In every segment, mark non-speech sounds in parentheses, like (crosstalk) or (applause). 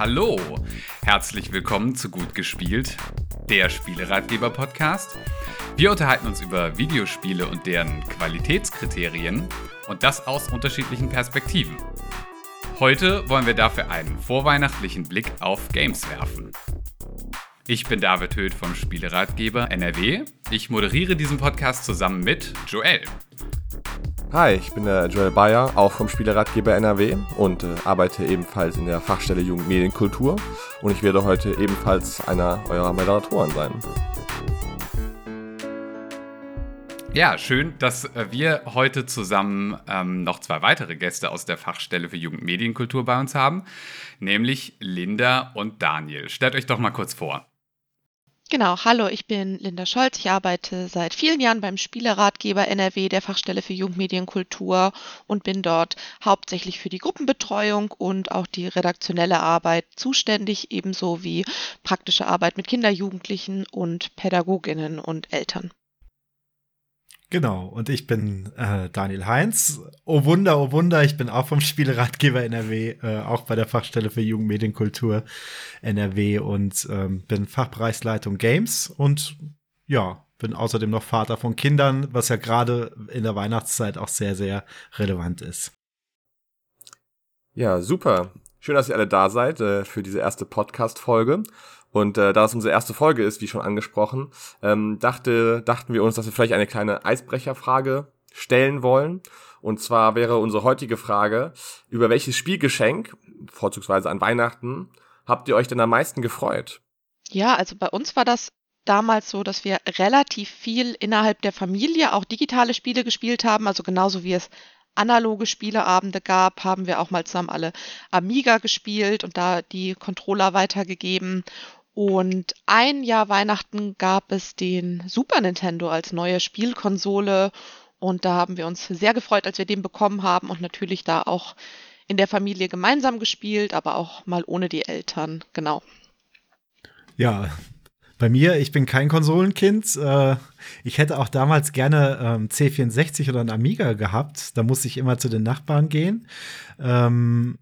hallo. Herzlich willkommen zu Gut gespielt, der Spieleratgeber-Podcast. Wir unterhalten uns über Videospiele und deren Qualitätskriterien und das aus unterschiedlichen Perspektiven. Heute wollen wir dafür einen vorweihnachtlichen Blick auf Games werfen. Ich bin David Höth vom Spieleratgeber NRW. Ich moderiere diesen Podcast zusammen mit Joel. Hi, ich bin der Joel Bayer, auch vom Spieleratgeber NRW und äh, arbeite ebenfalls in der Fachstelle Jugend Medienkultur und ich werde heute ebenfalls einer eurer Moderatoren sein. Ja, schön, dass äh, wir heute zusammen ähm, noch zwei weitere Gäste aus der Fachstelle für Jugendmedienkultur bei uns haben, nämlich Linda und Daniel. Stellt euch doch mal kurz vor. Genau, hallo, ich bin Linda Scholz. Ich arbeite seit vielen Jahren beim Spieleratgeber NRW der Fachstelle für Jugendmedienkultur und bin dort hauptsächlich für die Gruppenbetreuung und auch die redaktionelle Arbeit zuständig, ebenso wie praktische Arbeit mit Kinder, Jugendlichen und Pädagoginnen und Eltern. Genau, und ich bin äh, Daniel Heinz. Oh Wunder, oh Wunder, ich bin auch vom Spieleratgeber NRW, äh, auch bei der Fachstelle für Jugendmedienkultur NRW und ähm, bin Fachbereichsleitung Games und ja, bin außerdem noch Vater von Kindern, was ja gerade in der Weihnachtszeit auch sehr, sehr relevant ist. Ja, super. Schön, dass ihr alle da seid äh, für diese erste Podcast-Folge. Und äh, da es unsere erste Folge ist, wie schon angesprochen, ähm, dachte, dachten wir uns, dass wir vielleicht eine kleine Eisbrecherfrage stellen wollen. Und zwar wäre unsere heutige Frage, über welches Spielgeschenk, vorzugsweise an Weihnachten, habt ihr euch denn am meisten gefreut? Ja, also bei uns war das damals so, dass wir relativ viel innerhalb der Familie auch digitale Spiele gespielt haben, also genauso wie es analoge Spieleabende gab, haben wir auch mal zusammen alle Amiga gespielt und da die Controller weitergegeben. Und ein Jahr Weihnachten gab es den Super Nintendo als neue Spielkonsole. Und da haben wir uns sehr gefreut, als wir den bekommen haben und natürlich da auch in der Familie gemeinsam gespielt, aber auch mal ohne die Eltern. Genau. Ja, bei mir, ich bin kein Konsolenkind. Äh, ich hätte auch damals gerne ähm, C64 oder ein Amiga gehabt. Da musste ich immer zu den Nachbarn gehen. Ähm,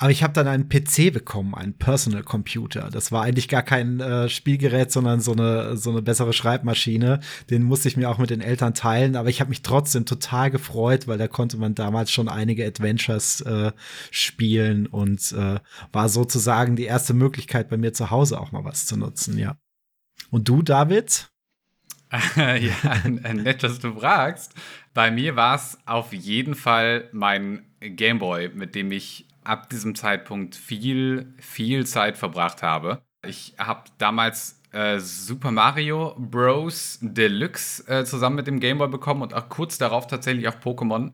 aber ich habe dann einen PC bekommen, einen Personal Computer. Das war eigentlich gar kein äh, Spielgerät, sondern so eine, so eine bessere Schreibmaschine. Den musste ich mir auch mit den Eltern teilen. Aber ich habe mich trotzdem total gefreut, weil da konnte man damals schon einige Adventures äh, spielen und äh, war sozusagen die erste Möglichkeit bei mir zu Hause auch mal was zu nutzen, ja. Und du, David? (laughs) ja, nett, dass du fragst. Bei mir war es auf jeden Fall mein Gameboy, mit dem ich ab diesem Zeitpunkt viel, viel Zeit verbracht habe. Ich habe damals äh, Super Mario Bros. Deluxe äh, zusammen mit dem Game Boy bekommen und auch kurz darauf tatsächlich auch Pokémon,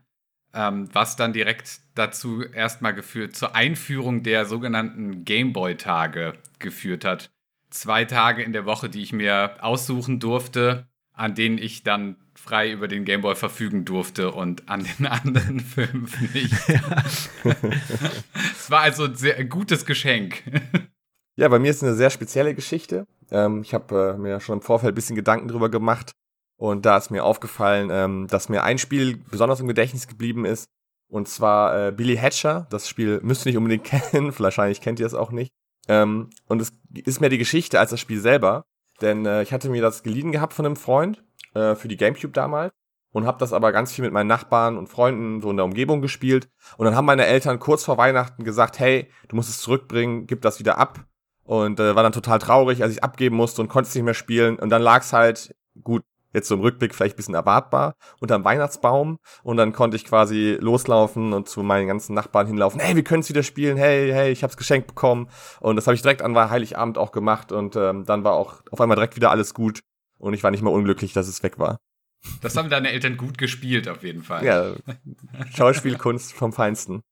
ähm, was dann direkt dazu erstmal geführt, zur Einführung der sogenannten Game Boy-Tage geführt hat. Zwei Tage in der Woche, die ich mir aussuchen durfte, an denen ich dann frei über den Gameboy verfügen durfte und an den (laughs) anderen fünf nicht. es war also ein sehr gutes Geschenk. Ja, bei mir ist eine sehr spezielle Geschichte. Ähm, ich habe äh, mir schon im Vorfeld ein bisschen Gedanken drüber gemacht und da ist mir aufgefallen, ähm, dass mir ein Spiel besonders im Gedächtnis geblieben ist und zwar äh, Billy Hatcher. Das Spiel müsst ihr nicht unbedingt (laughs) kennen, wahrscheinlich kennt ihr es auch nicht. Ähm, und es ist mehr die Geschichte als das Spiel selber, denn äh, ich hatte mir das geliehen gehabt von einem Freund äh, für die Gamecube damals und habe das aber ganz viel mit meinen Nachbarn und Freunden so in der Umgebung gespielt. Und dann haben meine Eltern kurz vor Weihnachten gesagt, hey, du musst es zurückbringen, gib das wieder ab. Und äh, war dann total traurig, als ich abgeben musste und konnte es nicht mehr spielen. Und dann lag es halt, gut, jetzt so im Rückblick vielleicht ein bisschen erwartbar, unterm Weihnachtsbaum. Und dann konnte ich quasi loslaufen und zu meinen ganzen Nachbarn hinlaufen. Hey, wir können es wieder spielen. Hey, hey, ich hab's geschenkt bekommen. Und das habe ich direkt an Heiligabend auch gemacht. Und ähm, dann war auch auf einmal direkt wieder alles gut. Und ich war nicht mal unglücklich, dass es weg war. Das haben deine Eltern gut gespielt, auf jeden Fall. Ja, Schauspielkunst vom Feinsten.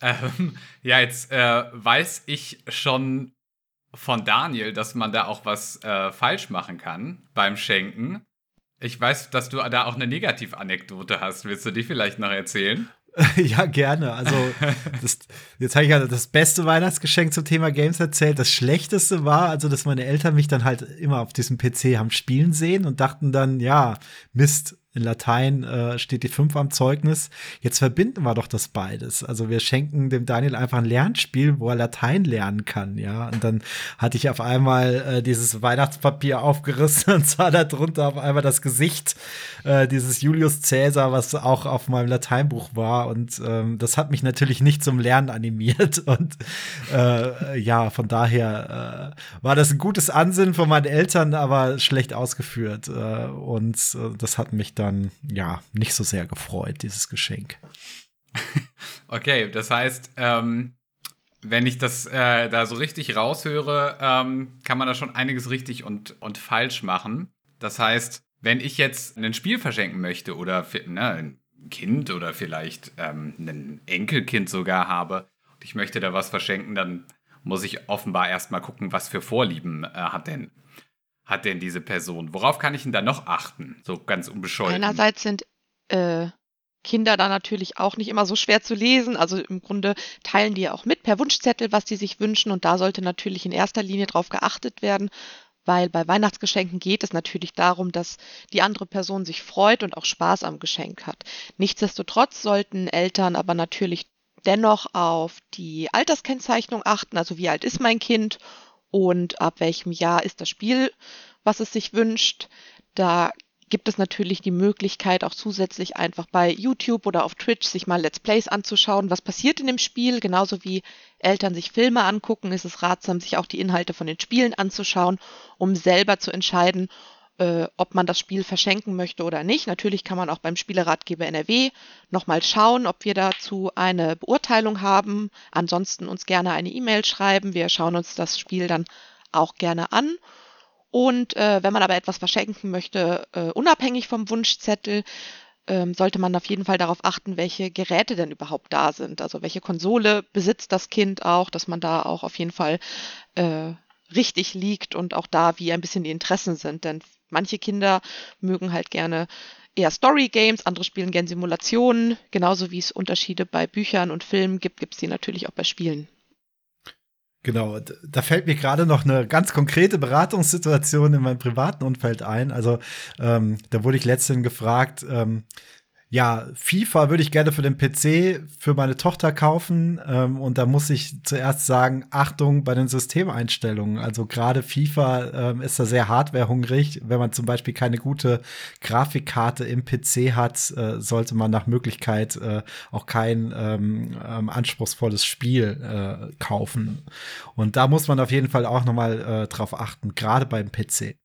Ähm, ja, jetzt äh, weiß ich schon von Daniel, dass man da auch was äh, falsch machen kann beim Schenken. Ich weiß, dass du da auch eine Negativanekdote hast. Willst du die vielleicht noch erzählen? (laughs) ja, gerne. Also, das, jetzt habe ich ja das beste Weihnachtsgeschenk zum Thema Games erzählt. Das schlechteste war, also, dass meine Eltern mich dann halt immer auf diesem PC haben spielen sehen und dachten dann, ja, Mist, in Latein äh, steht die 5 am Zeugnis. Jetzt verbinden wir doch das beides. Also wir schenken dem Daniel einfach ein Lernspiel, wo er Latein lernen kann, ja. Und dann hatte ich auf einmal äh, dieses Weihnachtspapier aufgerissen (laughs) und sah da drunter auf einmal das Gesicht äh, dieses Julius Caesar, was auch auf meinem Lateinbuch war. Und ähm, das hat mich natürlich nicht zum Lernen animiert. (laughs) Und äh, ja, von daher äh, war das ein gutes Ansinnen von meinen Eltern, aber schlecht ausgeführt. Äh, und das hat mich dann ja nicht so sehr gefreut, dieses Geschenk. (laughs) Okay, das heißt, ähm, wenn ich das äh, da so richtig raushöre, ähm, kann man da schon einiges richtig und, und falsch machen. Das heißt, wenn ich jetzt ein Spiel verschenken möchte oder ne, ein Kind oder vielleicht ähm, ein Enkelkind sogar habe und ich möchte da was verschenken, dann muss ich offenbar erstmal gucken, was für Vorlieben äh, hat denn hat denn diese Person? Worauf kann ich denn da noch achten? So ganz unbescholten. Einerseits sind äh, Kinder da natürlich auch nicht immer so schwer zu lesen. Also im Grunde teilen die ja auch mit per Wunschzettel, was die sich wünschen. Und da sollte natürlich in erster Linie darauf geachtet werden, weil bei Weihnachtsgeschenken geht es natürlich darum, dass die andere Person sich freut und auch Spaß am Geschenk hat. Nichtsdestotrotz sollten Eltern aber natürlich dennoch auf die Alterskennzeichnung achten, also wie alt ist mein Kind und ab welchem Jahr ist das Spiel, was es sich wünscht. Da gibt es natürlich die Möglichkeit, auch zusätzlich einfach bei YouTube oder auf Twitch sich mal Let's Plays anzuschauen, was passiert in dem Spiel. Genauso wie Eltern sich Filme angucken, ist es ratsam, sich auch die Inhalte von den Spielen anzuschauen, um selber zu entscheiden, äh, ob man das Spiel verschenken möchte oder nicht. Natürlich kann man auch beim Spieleratgeber NRW nochmal schauen, ob wir dazu eine Beurteilung haben. Ansonsten uns gerne eine E-Mail schreiben. Wir schauen uns das Spiel dann auch gerne an. Und äh, wenn man aber etwas verschenken möchte, äh, unabhängig vom Wunschzettel, ähm, sollte man auf jeden Fall darauf achten, welche Geräte denn überhaupt da sind. Also welche Konsole besitzt das Kind auch, dass man da auch auf jeden Fall äh, richtig liegt und auch da, wie ein bisschen die Interessen sind. Denn manche Kinder mögen halt gerne eher Story Games, andere spielen gerne Simulationen. Genauso wie es Unterschiede bei Büchern und Filmen gibt, gibt es die natürlich auch bei Spielen. Genau, da fällt mir gerade noch eine ganz konkrete Beratungssituation in meinem privaten Umfeld ein. Also ähm, da wurde ich letztens gefragt, ähm, ja, FIFA würde ich gerne für den PC für meine Tochter kaufen. Ähm, und da muss ich zuerst sagen, Achtung bei den Systemeinstellungen. Also gerade FIFA ähm, ist da sehr hardwarehungrig. Wenn man zum Beispiel keine gute Grafikkarte im PC hat, äh, sollte man nach Möglichkeit äh, auch kein ähm, ähm anspruchsvolles Spiel äh, kaufen. Und da muss man auf jeden Fall auch noch mal äh, drauf achten, gerade beim PC.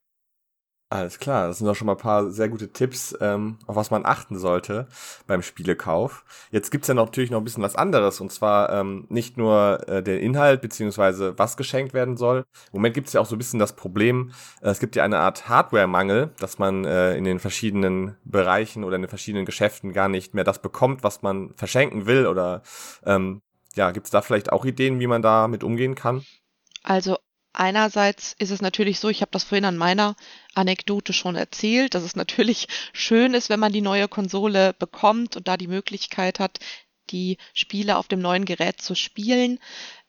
Alles klar, das sind doch schon mal ein paar sehr gute Tipps, ähm, auf was man achten sollte beim Spielekauf. Jetzt gibt's ja natürlich noch ein bisschen was anderes, und zwar ähm, nicht nur äh, den Inhalt, beziehungsweise was geschenkt werden soll. Im Moment gibt's ja auch so ein bisschen das Problem, äh, es gibt ja eine Art Hardware-Mangel, dass man äh, in den verschiedenen Bereichen oder in den verschiedenen Geschäften gar nicht mehr das bekommt, was man verschenken will. Oder ähm, ja, gibt's da vielleicht auch Ideen, wie man da mit umgehen kann? Also Einerseits ist es natürlich so, ich habe das vorhin an meiner Anekdote schon erzählt, dass es natürlich (laughs) schön ist, wenn man die neue Konsole bekommt und da die Möglichkeit hat, die Spiele auf dem neuen Gerät zu spielen.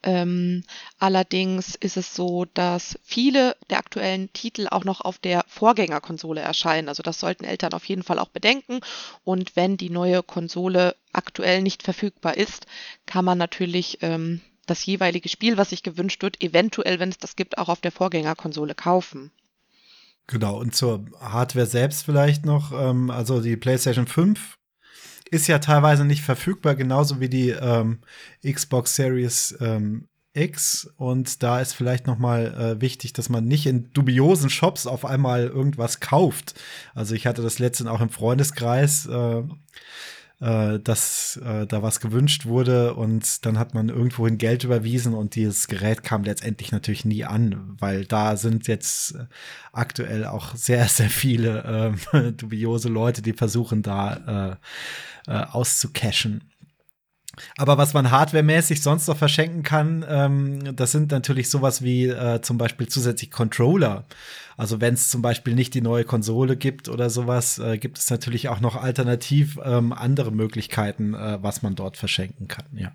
Ähm, allerdings ist es so, dass viele der aktuellen Titel auch noch auf der Vorgängerkonsole erscheinen. Also das sollten Eltern auf jeden Fall auch bedenken. Und wenn die neue Konsole aktuell nicht verfügbar ist, kann man natürlich ähm, das jeweilige Spiel, was sich gewünscht wird, eventuell, wenn es das gibt, auch auf der Vorgängerkonsole kaufen. Genau, und zur Hardware selbst vielleicht noch, ähm, also die PlayStation 5 ist ja teilweise nicht verfügbar, genauso wie die ähm, Xbox Series ähm, X. Und da ist vielleicht noch mal äh, wichtig, dass man nicht in dubiosen Shops auf einmal irgendwas kauft. Also ich hatte das letztens auch im Freundeskreis. Äh, äh, dass äh, da was gewünscht wurde und dann hat man irgendwohin Geld überwiesen und dieses Gerät kam letztendlich natürlich nie an, weil da sind jetzt äh, aktuell auch sehr, sehr viele äh, (laughs) dubiose Leute, die versuchen da äh, äh, auszucashen. Aber was man hardwaremäßig sonst noch verschenken kann, ähm, das sind natürlich sowas wie äh, zum Beispiel zusätzlich Controller. Also wenn es zum Beispiel nicht die neue Konsole gibt oder sowas, äh, gibt es natürlich auch noch alternativ ähm, andere Möglichkeiten, äh, was man dort verschenken kann, ja.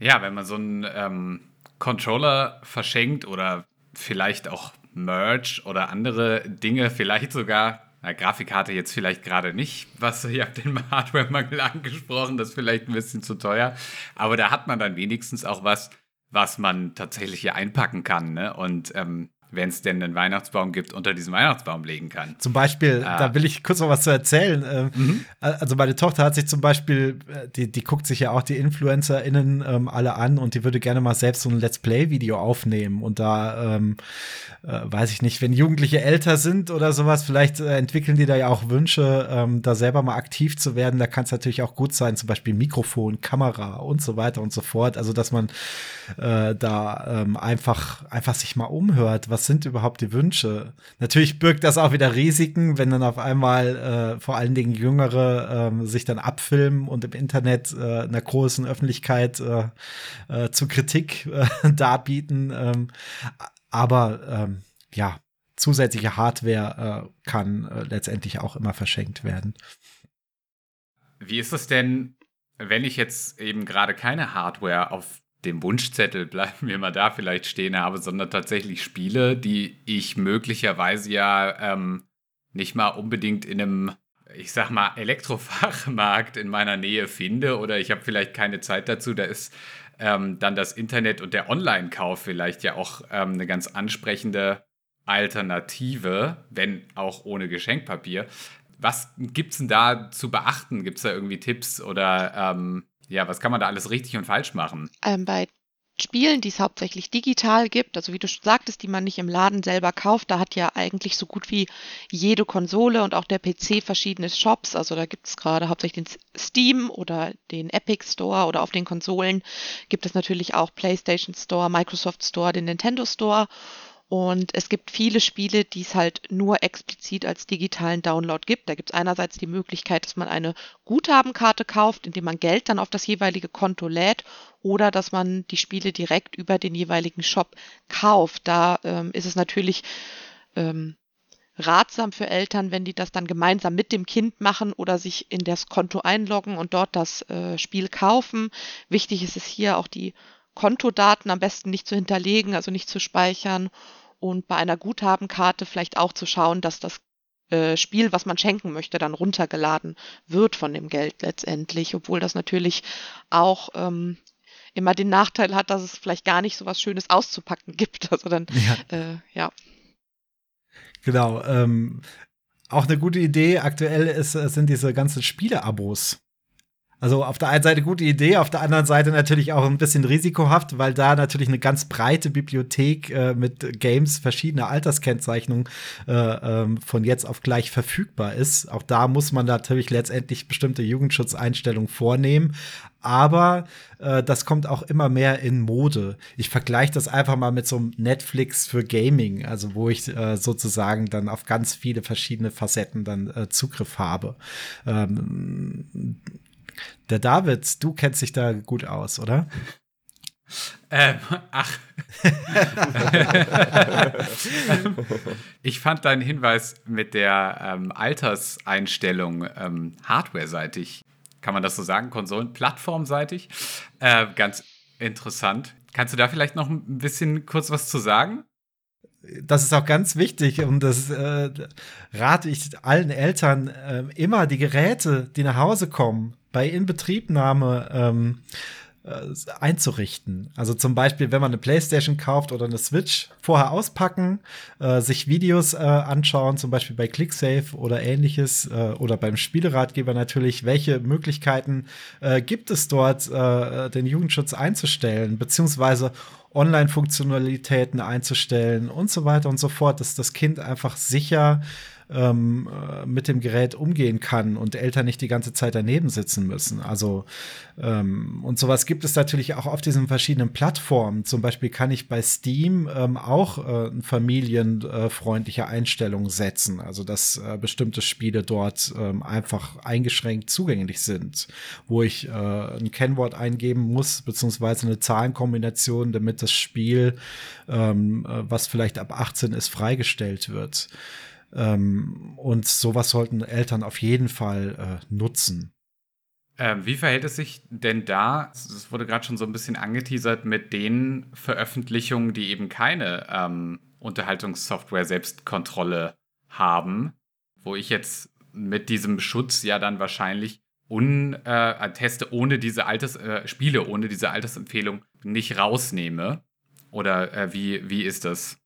Ja, wenn man so einen ähm, Controller verschenkt oder vielleicht auch Merch oder andere Dinge, vielleicht sogar Na, Grafikkarte jetzt vielleicht gerade nicht, was ihr habt den Hardware-Mangel angesprochen, das ist vielleicht ein bisschen zu teuer. Aber da hat man dann wenigstens auch was, was man tatsächlich hier einpacken kann. Ne? Und ähm, wenn es denn einen Weihnachtsbaum gibt, unter diesem Weihnachtsbaum legen kann. Zum Beispiel, ah. da will ich kurz noch was zu erzählen. Ähm, mhm. Also meine Tochter hat sich zum Beispiel, äh, die, die guckt sich ja auch die InfluencerInnen ähm, alle an und die würde gerne mal selbst so ein Let's Play-Video aufnehmen. Und da ähm, äh, weiß ich nicht, wenn Jugendliche älter sind oder sowas, vielleicht äh, entwickeln die da ja auch Wünsche, ähm, da selber mal aktiv zu werden. Da kann es natürlich auch gut sein, zum Beispiel Mikrofon, Kamera und so weiter und so fort. Also dass man äh, da ähm, einfach, einfach sich mal umhört, was sind überhaupt die Wünsche. Natürlich birgt das auch wieder Risiken, wenn dann auf einmal äh, vor allen Dingen Jüngere äh, sich dann abfilmen und im Internet äh, einer großen Öffentlichkeit äh, äh, zu Kritik äh, (laughs) darbieten. Ähm, aber ähm, ja, zusätzliche Hardware äh, kann äh, letztendlich auch immer verschenkt werden. Wie ist es denn, wenn ich jetzt eben gerade keine Hardware auf dem Wunschzettel, bleiben wir mal da vielleicht stehen habe, sondern tatsächlich Spiele, die ich möglicherweise ja ähm, nicht mal unbedingt in einem, ich sag mal, Elektrofachmarkt in meiner Nähe finde oder ich habe vielleicht keine Zeit dazu, da ist ähm, dann das Internet und der Online-Kauf vielleicht ja auch ähm, eine ganz ansprechende Alternative, wenn auch ohne Geschenkpapier. Was gibt es denn da zu beachten? Gibt es da irgendwie Tipps oder ähm, ja, was kann man da alles richtig und falsch machen? Ähm, bei Spielen, die es hauptsächlich digital gibt, also wie du sagtest, die man nicht im Laden selber kauft, da hat ja eigentlich so gut wie jede Konsole und auch der PC verschiedene Shops. Also da gibt es gerade hauptsächlich den Steam oder den Epic Store oder auf den Konsolen gibt es natürlich auch PlayStation Store, Microsoft Store, den Nintendo Store. Und es gibt viele Spiele, die es halt nur explizit als digitalen Download gibt. Da gibt es einerseits die Möglichkeit, dass man eine Guthabenkarte kauft, indem man Geld dann auf das jeweilige Konto lädt, oder dass man die Spiele direkt über den jeweiligen Shop kauft. Da ähm, ist es natürlich ähm, ratsam für Eltern, wenn die das dann gemeinsam mit dem Kind machen oder sich in das Konto einloggen und dort das äh, Spiel kaufen. Wichtig ist es hier auch die Kontodaten am besten nicht zu hinterlegen, also nicht zu speichern und bei einer Guthabenkarte vielleicht auch zu schauen, dass das äh, Spiel, was man schenken möchte, dann runtergeladen wird von dem Geld letztendlich, obwohl das natürlich auch ähm, immer den Nachteil hat, dass es vielleicht gar nicht so was Schönes auszupacken (laughs) gibt. Also dann, ja. Äh, ja. Genau. Ähm, auch eine gute Idee aktuell ist, sind diese ganzen Spiele-Abos. Also auf der einen Seite gute Idee, auf der anderen Seite natürlich auch ein bisschen risikohaft, weil da natürlich eine ganz breite Bibliothek äh, mit Games verschiedener Alterskennzeichnungen äh, ähm, von jetzt auf gleich verfügbar ist. Auch da muss man natürlich letztendlich bestimmte Jugendschutzeinstellungen vornehmen. Aber äh, das kommt auch immer mehr in Mode. Ich vergleiche das einfach mal mit so einem Netflix für Gaming, also wo ich äh, sozusagen dann auf ganz viele verschiedene Facetten dann äh, Zugriff habe. Ähm, der David, du kennst dich da gut aus, oder? Ähm, ach. (laughs) ich fand deinen Hinweis mit der ähm, Alterseinstellung ähm, hardware-seitig, kann man das so sagen, Konsolen-Plattformseitig, äh, ganz interessant. Kannst du da vielleicht noch ein bisschen kurz was zu sagen? das ist auch ganz wichtig und das äh, rate ich allen Eltern äh, immer die Geräte, die nach Hause kommen, bei Inbetriebnahme ähm, äh, einzurichten. Also zum Beispiel, wenn man eine Playstation kauft oder eine Switch, vorher auspacken, äh, sich Videos äh, anschauen, zum Beispiel bei ClickSafe oder ähnliches äh, oder beim Spieleratgeber natürlich, welche Möglichkeiten äh, gibt es dort, äh, den Jugendschutz einzustellen, beziehungsweise Online-Funktionalitäten einzustellen und so weiter und so fort, dass das Kind einfach sicher ähm, äh, mit dem Gerät umgehen kann und Eltern nicht die ganze Zeit daneben sitzen müssen. Also ähm, und sowas gibt es natürlich auch auf diesen verschiedenen Plattformen. Zum Beispiel kann ich bei Steam ähm, auch äh, familienfreundliche Einstellungen setzen, also dass äh, bestimmte Spiele dort ähm, einfach eingeschränkt zugänglich sind, wo ich äh, ein Kennwort eingeben muss beziehungsweise eine Zahlenkombination, damit das Spiel, ähm, äh, was vielleicht ab 18 ist, freigestellt wird. Ähm, und sowas sollten Eltern auf jeden Fall äh, nutzen. Ähm, wie verhält es sich denn da? Es wurde gerade schon so ein bisschen angeteasert mit den Veröffentlichungen, die eben keine ähm, Unterhaltungssoftware Selbstkontrolle haben, wo ich jetzt mit diesem Schutz ja dann wahrscheinlich un, äh, teste ohne diese Alters, äh, Spiele, ohne diese Altersempfehlung nicht rausnehme? Oder äh, wie, wie ist das?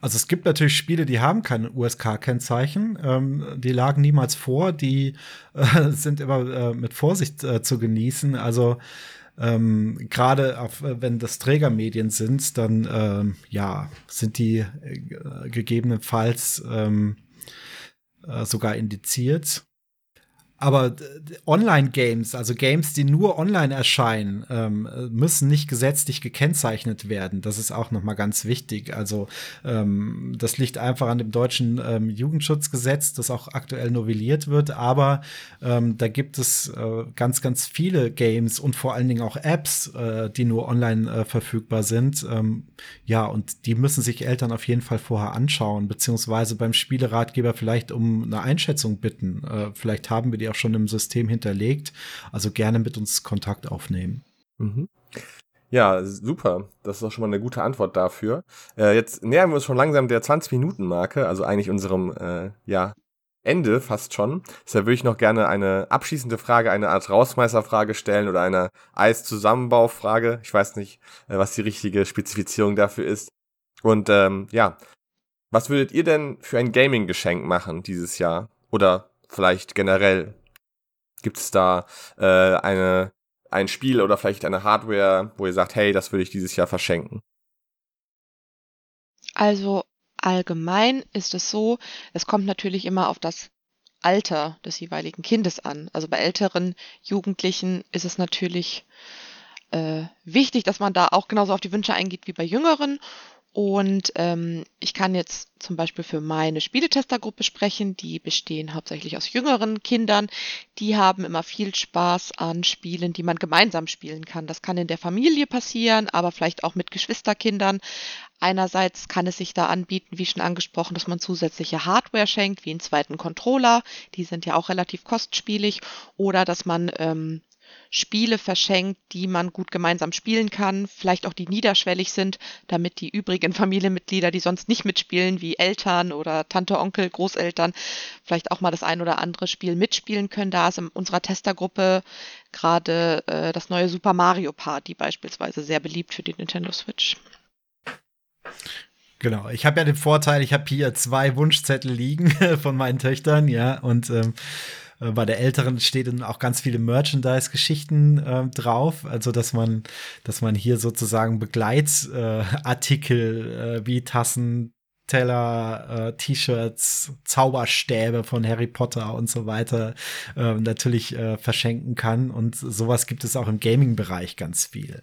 Also es gibt natürlich Spiele, die haben kein USK-Kennzeichen. Ähm, die lagen niemals vor, die äh, (laughs) sind immer äh, mit Vorsicht äh, zu genießen. Also ähm, gerade äh, wenn das Trägermedien sind, dann ähm, ja, sind die äh, gegebenenfalls ähm, äh, sogar indiziert. Aber Online-Games, also Games, die nur online erscheinen, ähm, müssen nicht gesetzlich gekennzeichnet werden. Das ist auch noch mal ganz wichtig. Also ähm, das liegt einfach an dem deutschen ähm, Jugendschutzgesetz, das auch aktuell novelliert wird. Aber ähm, da gibt es äh, ganz, ganz viele Games und vor allen Dingen auch Apps, äh, die nur online äh, verfügbar sind. Ähm, ja, und die müssen sich Eltern auf jeden Fall vorher anschauen, beziehungsweise beim Spieleratgeber vielleicht um eine Einschätzung bitten. Äh, vielleicht haben wir die auch schon im System hinterlegt. Also gerne mit uns Kontakt aufnehmen. Mhm. Ja, super. Das ist auch schon mal eine gute Antwort dafür. Äh, jetzt nähern wir uns schon langsam der 20-Minuten-Marke, also eigentlich unserem äh, ja, Ende fast schon. Deshalb würde ich noch gerne eine abschließende Frage, eine Art Rausmeißerfrage stellen oder eine Eiszusammenbaufrage. Ich weiß nicht, äh, was die richtige Spezifizierung dafür ist. Und ähm, ja, was würdet ihr denn für ein Gaming-Geschenk machen dieses Jahr? Oder vielleicht generell? Gibt es da äh, eine, ein Spiel oder vielleicht eine Hardware, wo ihr sagt, hey, das würde ich dieses Jahr verschenken? Also allgemein ist es so, es kommt natürlich immer auf das Alter des jeweiligen Kindes an. Also bei älteren Jugendlichen ist es natürlich äh, wichtig, dass man da auch genauso auf die Wünsche eingeht wie bei jüngeren. Und ähm, ich kann jetzt zum Beispiel für meine Spieletestergruppe sprechen. Die bestehen hauptsächlich aus jüngeren Kindern. Die haben immer viel Spaß an Spielen, die man gemeinsam spielen kann. Das kann in der Familie passieren, aber vielleicht auch mit Geschwisterkindern. Einerseits kann es sich da anbieten, wie schon angesprochen, dass man zusätzliche Hardware schenkt, wie einen zweiten Controller. Die sind ja auch relativ kostspielig. Oder dass man ähm, Spiele verschenkt, die man gut gemeinsam spielen kann, vielleicht auch die niederschwellig sind, damit die übrigen (laughs) Familienmitglieder, die sonst nicht mitspielen, wie Eltern oder Tante, Onkel, Großeltern, vielleicht auch mal das ein oder andere Spiel mitspielen können. Da ist in unserer Testergruppe gerade äh, das neue Super Mario Party beispielsweise sehr beliebt für die Nintendo Switch. Genau, ich habe ja den Vorteil, ich habe hier zwei Wunschzettel liegen (laughs) von meinen Töchtern, ja, und ähm, äh, bei der älteren stehen auch ganz viele Merchandise-Geschichten äh, drauf. Also, dass man, dass man hier sozusagen Begleitartikel äh, wie Tassen, Teller, äh, T-Shirts, Zauberstäbe von Harry Potter und so weiter äh, natürlich äh, verschenken kann. Und sowas gibt es auch im Gaming-Bereich ganz viel.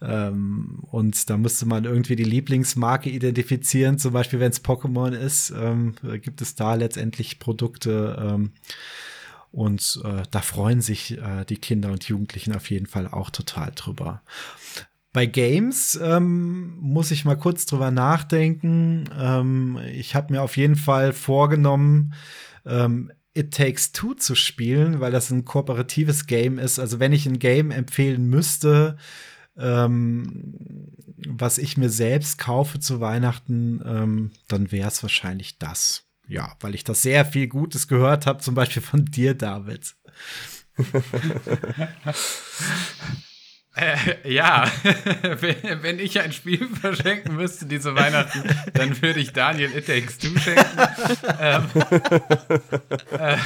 Ähm, und da müsste man irgendwie die Lieblingsmarke identifizieren. Zum Beispiel, wenn es Pokémon ist, ähm, gibt es da letztendlich Produkte. Ähm, und äh, da freuen sich äh, die Kinder und Jugendlichen auf jeden Fall auch total drüber. Bei Games ähm, muss ich mal kurz drüber nachdenken. Ähm, ich habe mir auf jeden Fall vorgenommen, ähm, It Takes Two zu spielen, weil das ein kooperatives Game ist. Also wenn ich ein Game empfehlen müsste, ähm, was ich mir selbst kaufe zu Weihnachten, ähm, dann wäre es wahrscheinlich das ja, weil ich das sehr viel Gutes gehört habe, zum Beispiel von dir, David. Äh, ja, (laughs) wenn, ich ein Spiel (laughs) verschenken müsste diese Weihnachten, dann würde ich Daniel It Takes Two schenken. ähm, (laughs) äh,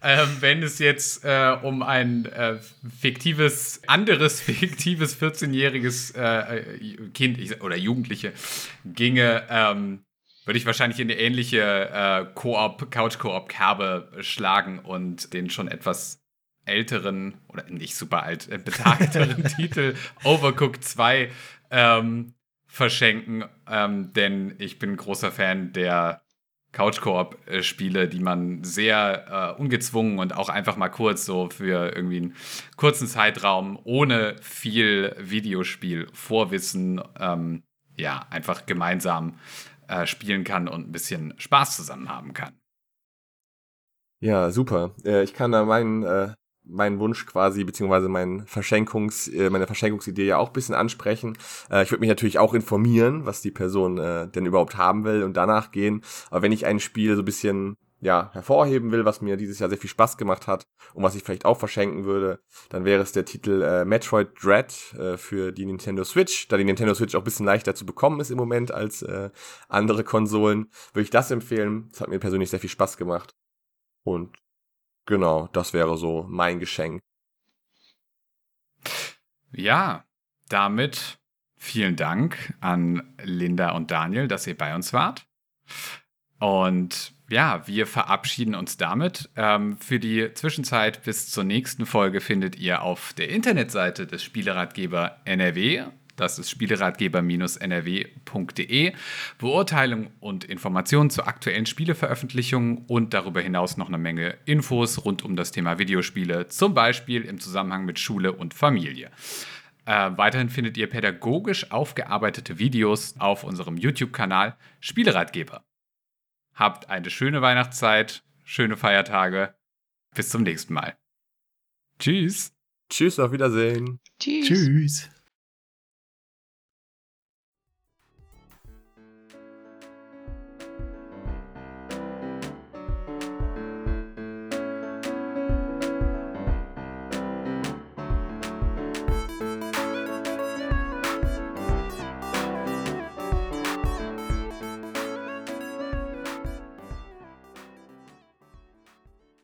äh, wenn es jetzt äh, um ein äh, fiktives, anderes fiktives 14-jähriges äh, Kind oder Jugendliche ginge, ähm, würde ich wahrscheinlich in eine ähnliche äh, Koop, Couch-Koop-Kerbe schlagen und den schon etwas älteren oder nicht super alt, äh, betagteren (laughs) Titel Overcooked 2 ähm, verschenken, ähm, denn ich bin großer Fan der Couch-Koop-Spiele, die man sehr äh, ungezwungen und auch einfach mal kurz so für irgendwie einen kurzen Zeitraum ohne viel Videospiel, Vorwissen, ähm, ja, einfach gemeinsam äh, spielen kann und ein bisschen Spaß zusammen haben kann. Ja, super. Äh, ich kann da meinen, äh, meinen Wunsch quasi, beziehungsweise mein Verschenkungs, äh, meine Verschenkungsidee ja auch ein bisschen ansprechen. Äh, ich würde mich natürlich auch informieren, was die Person äh, denn überhaupt haben will und danach gehen. Aber wenn ich ein Spiel so ein bisschen ja, hervorheben will, was mir dieses Jahr sehr viel Spaß gemacht hat und was ich vielleicht auch verschenken würde, dann wäre es der Titel äh, Metroid Dread äh, für die Nintendo Switch. Da die Nintendo Switch auch ein bisschen leichter zu bekommen ist im Moment als äh, andere Konsolen, würde ich das empfehlen. Das hat mir persönlich sehr viel Spaß gemacht. Und genau, das wäre so mein Geschenk. Ja, damit vielen Dank an Linda und Daniel, dass ihr bei uns wart. Und ja, wir verabschieden uns damit. Ähm, für die Zwischenzeit bis zur nächsten Folge findet ihr auf der Internetseite des Spieleratgeber NRW, das ist spieleratgeber-nrw.de, Beurteilung und Informationen zu aktuellen Spieleveröffentlichungen und darüber hinaus noch eine Menge Infos rund um das Thema Videospiele, zum Beispiel im Zusammenhang mit Schule und Familie. Äh, weiterhin findet ihr pädagogisch aufgearbeitete Videos auf unserem YouTube-Kanal Spieleratgeber. Habt eine schöne Weihnachtszeit, schöne Feiertage. Bis zum nächsten Mal. Tschüss. Tschüss, auf Wiedersehen. Tschüss. Tschüss.